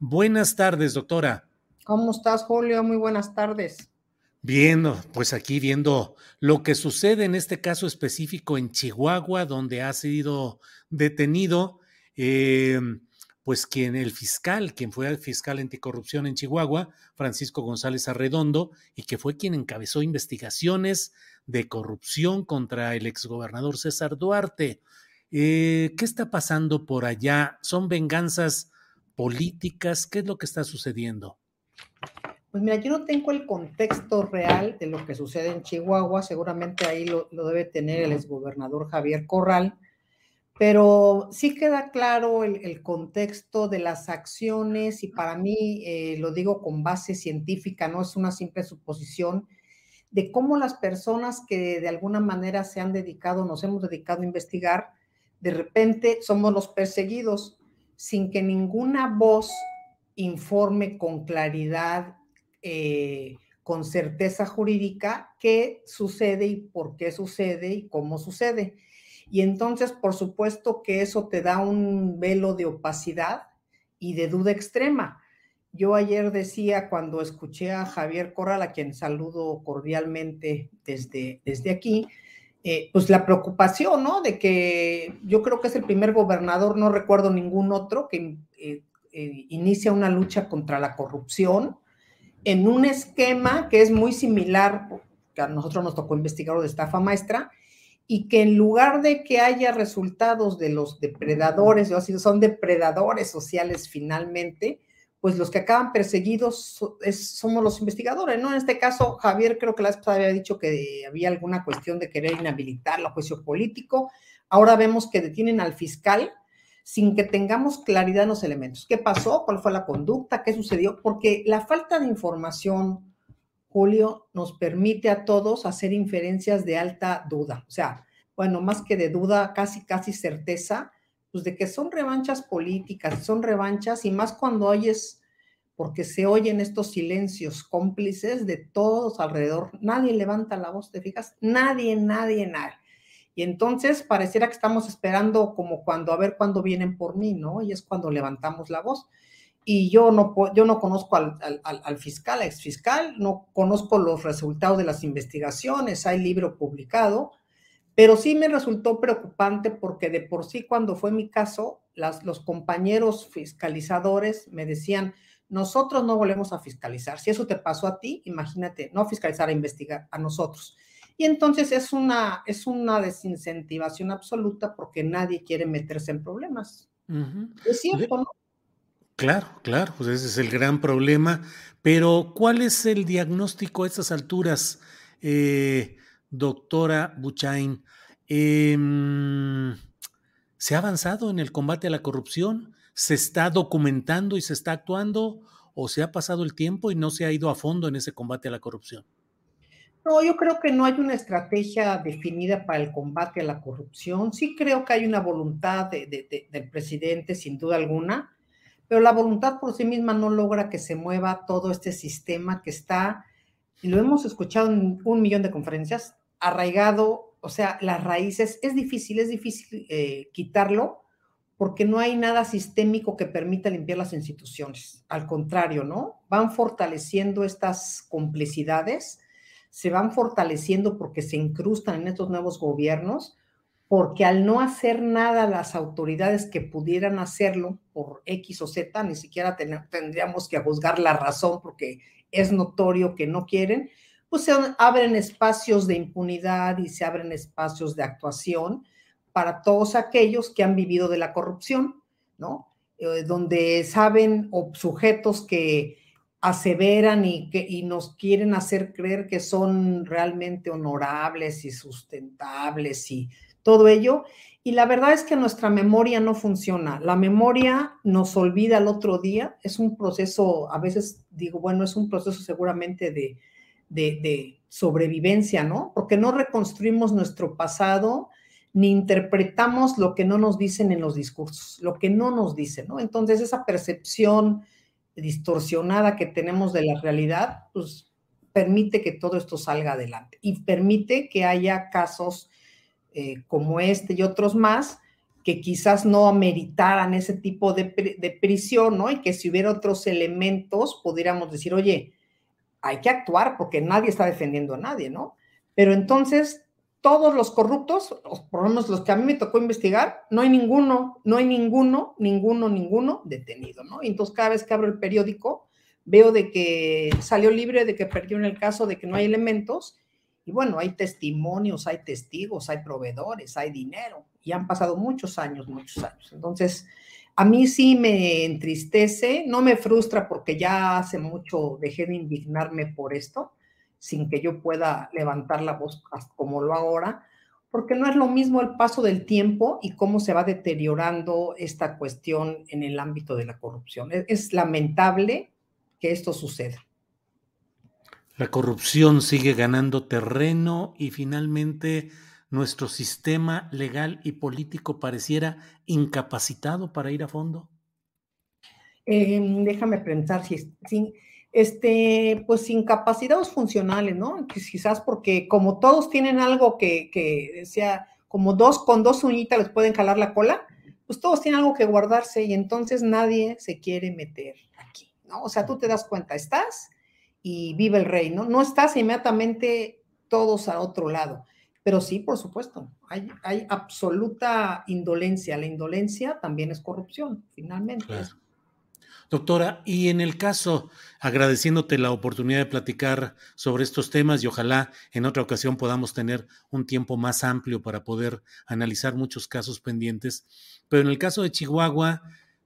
Buenas tardes, doctora. ¿Cómo estás, Julio? Muy buenas tardes. Viendo, pues aquí viendo lo que sucede en este caso específico en Chihuahua, donde ha sido detenido eh, pues quien el fiscal, quien fue el fiscal anticorrupción en Chihuahua, Francisco González Arredondo, y que fue quien encabezó investigaciones de corrupción contra el exgobernador César Duarte. Eh, ¿Qué está pasando por allá? ¿Son venganzas políticas? ¿Qué es lo que está sucediendo? Pues mira, yo no tengo el contexto real de lo que sucede en Chihuahua, seguramente ahí lo, lo debe tener el exgobernador Javier Corral, pero sí queda claro el, el, contexto de las acciones y para mí, eh, lo digo con base científica, no es una simple suposición, de cómo las personas que de alguna manera se han dedicado, nos hemos dedicado a investigar, de repente somos los perseguidos sin que ninguna voz informe con claridad, eh, con certeza jurídica qué sucede y por qué sucede y cómo sucede. Y entonces, por supuesto que eso te da un velo de opacidad y de duda extrema. Yo ayer decía cuando escuché a Javier Corral, a quien saludo cordialmente desde, desde aquí, eh, pues la preocupación, ¿no? De que yo creo que es el primer gobernador, no recuerdo ningún otro, que eh, eh, inicia una lucha contra la corrupción en un esquema que es muy similar, que a nosotros nos tocó investigar de estafa maestra, y que en lugar de que haya resultados de los depredadores, yo así son depredadores sociales finalmente, pues los que acaban perseguidos es, somos los investigadores, ¿no? En este caso, Javier creo que la vez había dicho que había alguna cuestión de querer inhabilitar la juicio político. Ahora vemos que detienen al fiscal sin que tengamos claridad en los elementos. ¿Qué pasó? ¿Cuál fue la conducta? ¿Qué sucedió? Porque la falta de información Julio, nos permite a todos hacer inferencias de alta duda. O sea, bueno, más que de duda, casi, casi certeza, pues de que son revanchas políticas, son revanchas, y más cuando oyes, porque se oyen estos silencios cómplices de todos alrededor. Nadie levanta la voz, ¿te fijas? Nadie, nadie, nadie. Y entonces pareciera que estamos esperando como cuando a ver cuándo vienen por mí, ¿no? Y es cuando levantamos la voz y yo no, yo no conozco al, al, al fiscal, ex fiscal, no conozco los resultados de las investigaciones, hay libro publicado, pero sí me resultó preocupante porque de por sí cuando fue mi caso, las, los compañeros fiscalizadores me decían, nosotros no volvemos a fiscalizar. Si eso te pasó a ti, imagínate, no fiscalizar, a investigar a nosotros. Y entonces es una, es una desincentivación absoluta porque nadie quiere meterse en problemas. Uh -huh. Es cierto, ¿no? Claro, claro, pues ese es el gran problema. Pero, ¿cuál es el diagnóstico a estas alturas, eh, doctora Buchain? Eh, ¿Se ha avanzado en el combate a la corrupción? ¿Se está documentando y se está actuando? ¿O se ha pasado el tiempo y no se ha ido a fondo en ese combate a la corrupción? No, yo creo que no hay una estrategia definida para el combate a la corrupción. Sí creo que hay una voluntad de, de, de, del presidente, sin duda alguna, pero la voluntad por sí misma no logra que se mueva todo este sistema que está, y lo hemos escuchado en un millón de conferencias, arraigado, o sea, las raíces, es difícil, es difícil eh, quitarlo, porque no hay nada sistémico que permita limpiar las instituciones. Al contrario, ¿no? Van fortaleciendo estas complicidades, se van fortaleciendo porque se incrustan en estos nuevos gobiernos, porque al no hacer nada las autoridades que pudieran hacerlo por X o Z, ni siquiera tendríamos que juzgar la razón porque es notorio que no quieren, pues se abren espacios de impunidad y se abren espacios de actuación para todos aquellos que han vivido de la corrupción, ¿no? Eh, donde saben o sujetos que aseveran y, que, y nos quieren hacer creer que son realmente honorables y sustentables y todo ello. Y la verdad es que nuestra memoria no funciona. La memoria nos olvida el otro día. Es un proceso, a veces digo, bueno, es un proceso seguramente de, de, sobrevivencia, ¿no? Porque no reconstruimos nuestro pasado ni interpretamos lo que no nos dicen en los discursos, lo que no nos dicen, ¿no? Entonces, esa percepción distorsionada que tenemos de la realidad, pues permite que todo esto salga adelante y permite que haya casos eh, como este y otros más que quizás no ameritaran ese tipo de, de prisión, ¿no? Y que si hubiera otros elementos, pudiéramos decir, oye, hay que actuar porque nadie está defendiendo a nadie, ¿no? Pero entonces todos los corruptos, por lo menos los que a mí me tocó investigar, no hay ninguno, no hay ninguno, ninguno, ninguno detenido, ¿no? Y entonces cada vez que abro el periódico, veo de que salió libre, de que perdió en el caso, de que no hay elementos, y bueno, hay testimonios, hay testigos, hay proveedores, hay dinero, y han pasado muchos años, muchos años. Entonces, a mí sí me entristece, no me frustra porque ya hace mucho dejé de indignarme por esto, sin que yo pueda levantar la voz como lo ahora, porque no es lo mismo el paso del tiempo y cómo se va deteriorando esta cuestión en el ámbito de la corrupción. Es, lamentable que esto suceda. La corrupción sigue ganando terreno y finalmente nuestro sistema legal y político pareciera incapacitado para ir a fondo. Eh, déjame pensar si, si este, pues incapacidades funcionales, ¿no? Quizás porque como todos tienen algo que, que sea, como dos con dos uñitas les pueden jalar la cola, pues todos tienen algo que guardarse y entonces nadie se quiere meter aquí, ¿no? O sea, tú te das cuenta, estás y vive el rey, ¿no? No estás inmediatamente todos a otro lado, pero sí, por supuesto, hay, absoluta indolencia. La indolencia también es corrupción, finalmente. Doctora, y en el caso, agradeciéndote la oportunidad de platicar sobre estos temas y ojalá en otra ocasión podamos tener un tiempo más amplio para poder analizar muchos casos pendientes, pero en el caso de Chihuahua,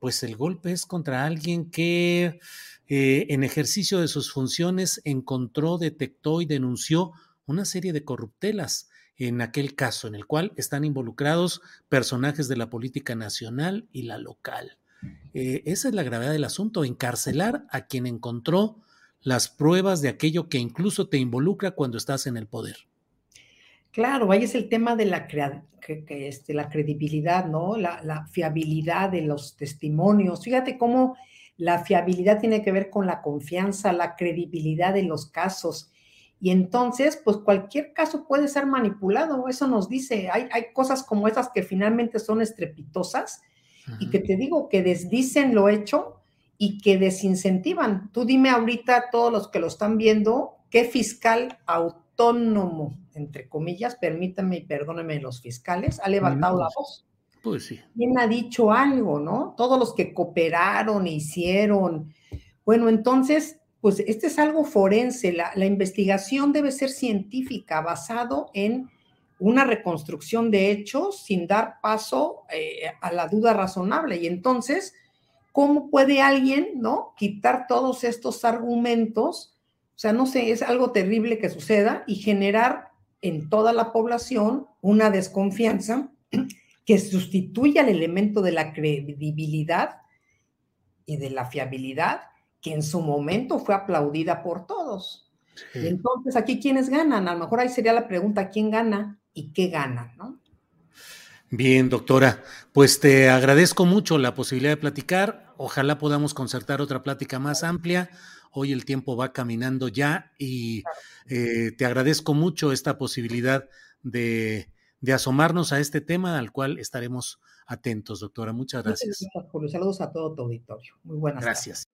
pues el golpe es contra alguien que eh, en ejercicio de sus funciones encontró, detectó y denunció una serie de corruptelas en aquel caso, en el cual están involucrados personajes de la política nacional y la local. Eh, esa es la gravedad del asunto, encarcelar a quien encontró las pruebas de aquello que incluso te involucra cuando estás en el poder. Claro, ahí es el tema de la, este, credibilidad, ¿no? La, la, fiabilidad de los testimonios. Fíjate cómo la fiabilidad tiene que ver con la confianza, la credibilidad de los casos. Y entonces, pues cualquier caso puede ser manipulado. Eso nos dice, hay, hay cosas como esas que finalmente son estrepitosas y que te digo que desdicen lo hecho y que desincentivan. Tú dime ahorita, todos los que lo están viendo, qué fiscal autónomo, entre comillas, permítanme y perdónenme los fiscales, ha levantado la voz. Pues sí. ¿Quién ha dicho algo, no? Todos los que cooperaron, hicieron. Bueno, entonces, pues este es algo forense. La, investigación debe ser científica, basado en una reconstrucción de hechos sin dar paso eh, a la duda razonable. Y entonces, ¿cómo puede alguien, no, quitar todos estos argumentos? O sea, no sé, es algo terrible que suceda y generar en toda la población una desconfianza que sustituya el elemento de la credibilidad y de la fiabilidad que en su momento fue aplaudida por todos. entonces, aquí, ¿quiénes ganan? A lo mejor ahí sería la pregunta, ¿quién gana? y qué ganan, ¿no? Bien, doctora, pues te agradezco mucho la posibilidad de platicar. Ojalá podamos concertar otra plática más amplia. Hoy el tiempo va caminando ya y eh, te agradezco mucho esta posibilidad de, de asomarnos a este tema al cual estaremos atentos, doctora. Muchas gracias. Julio. Saludos a todo tu auditorio. Muy buenas gracias.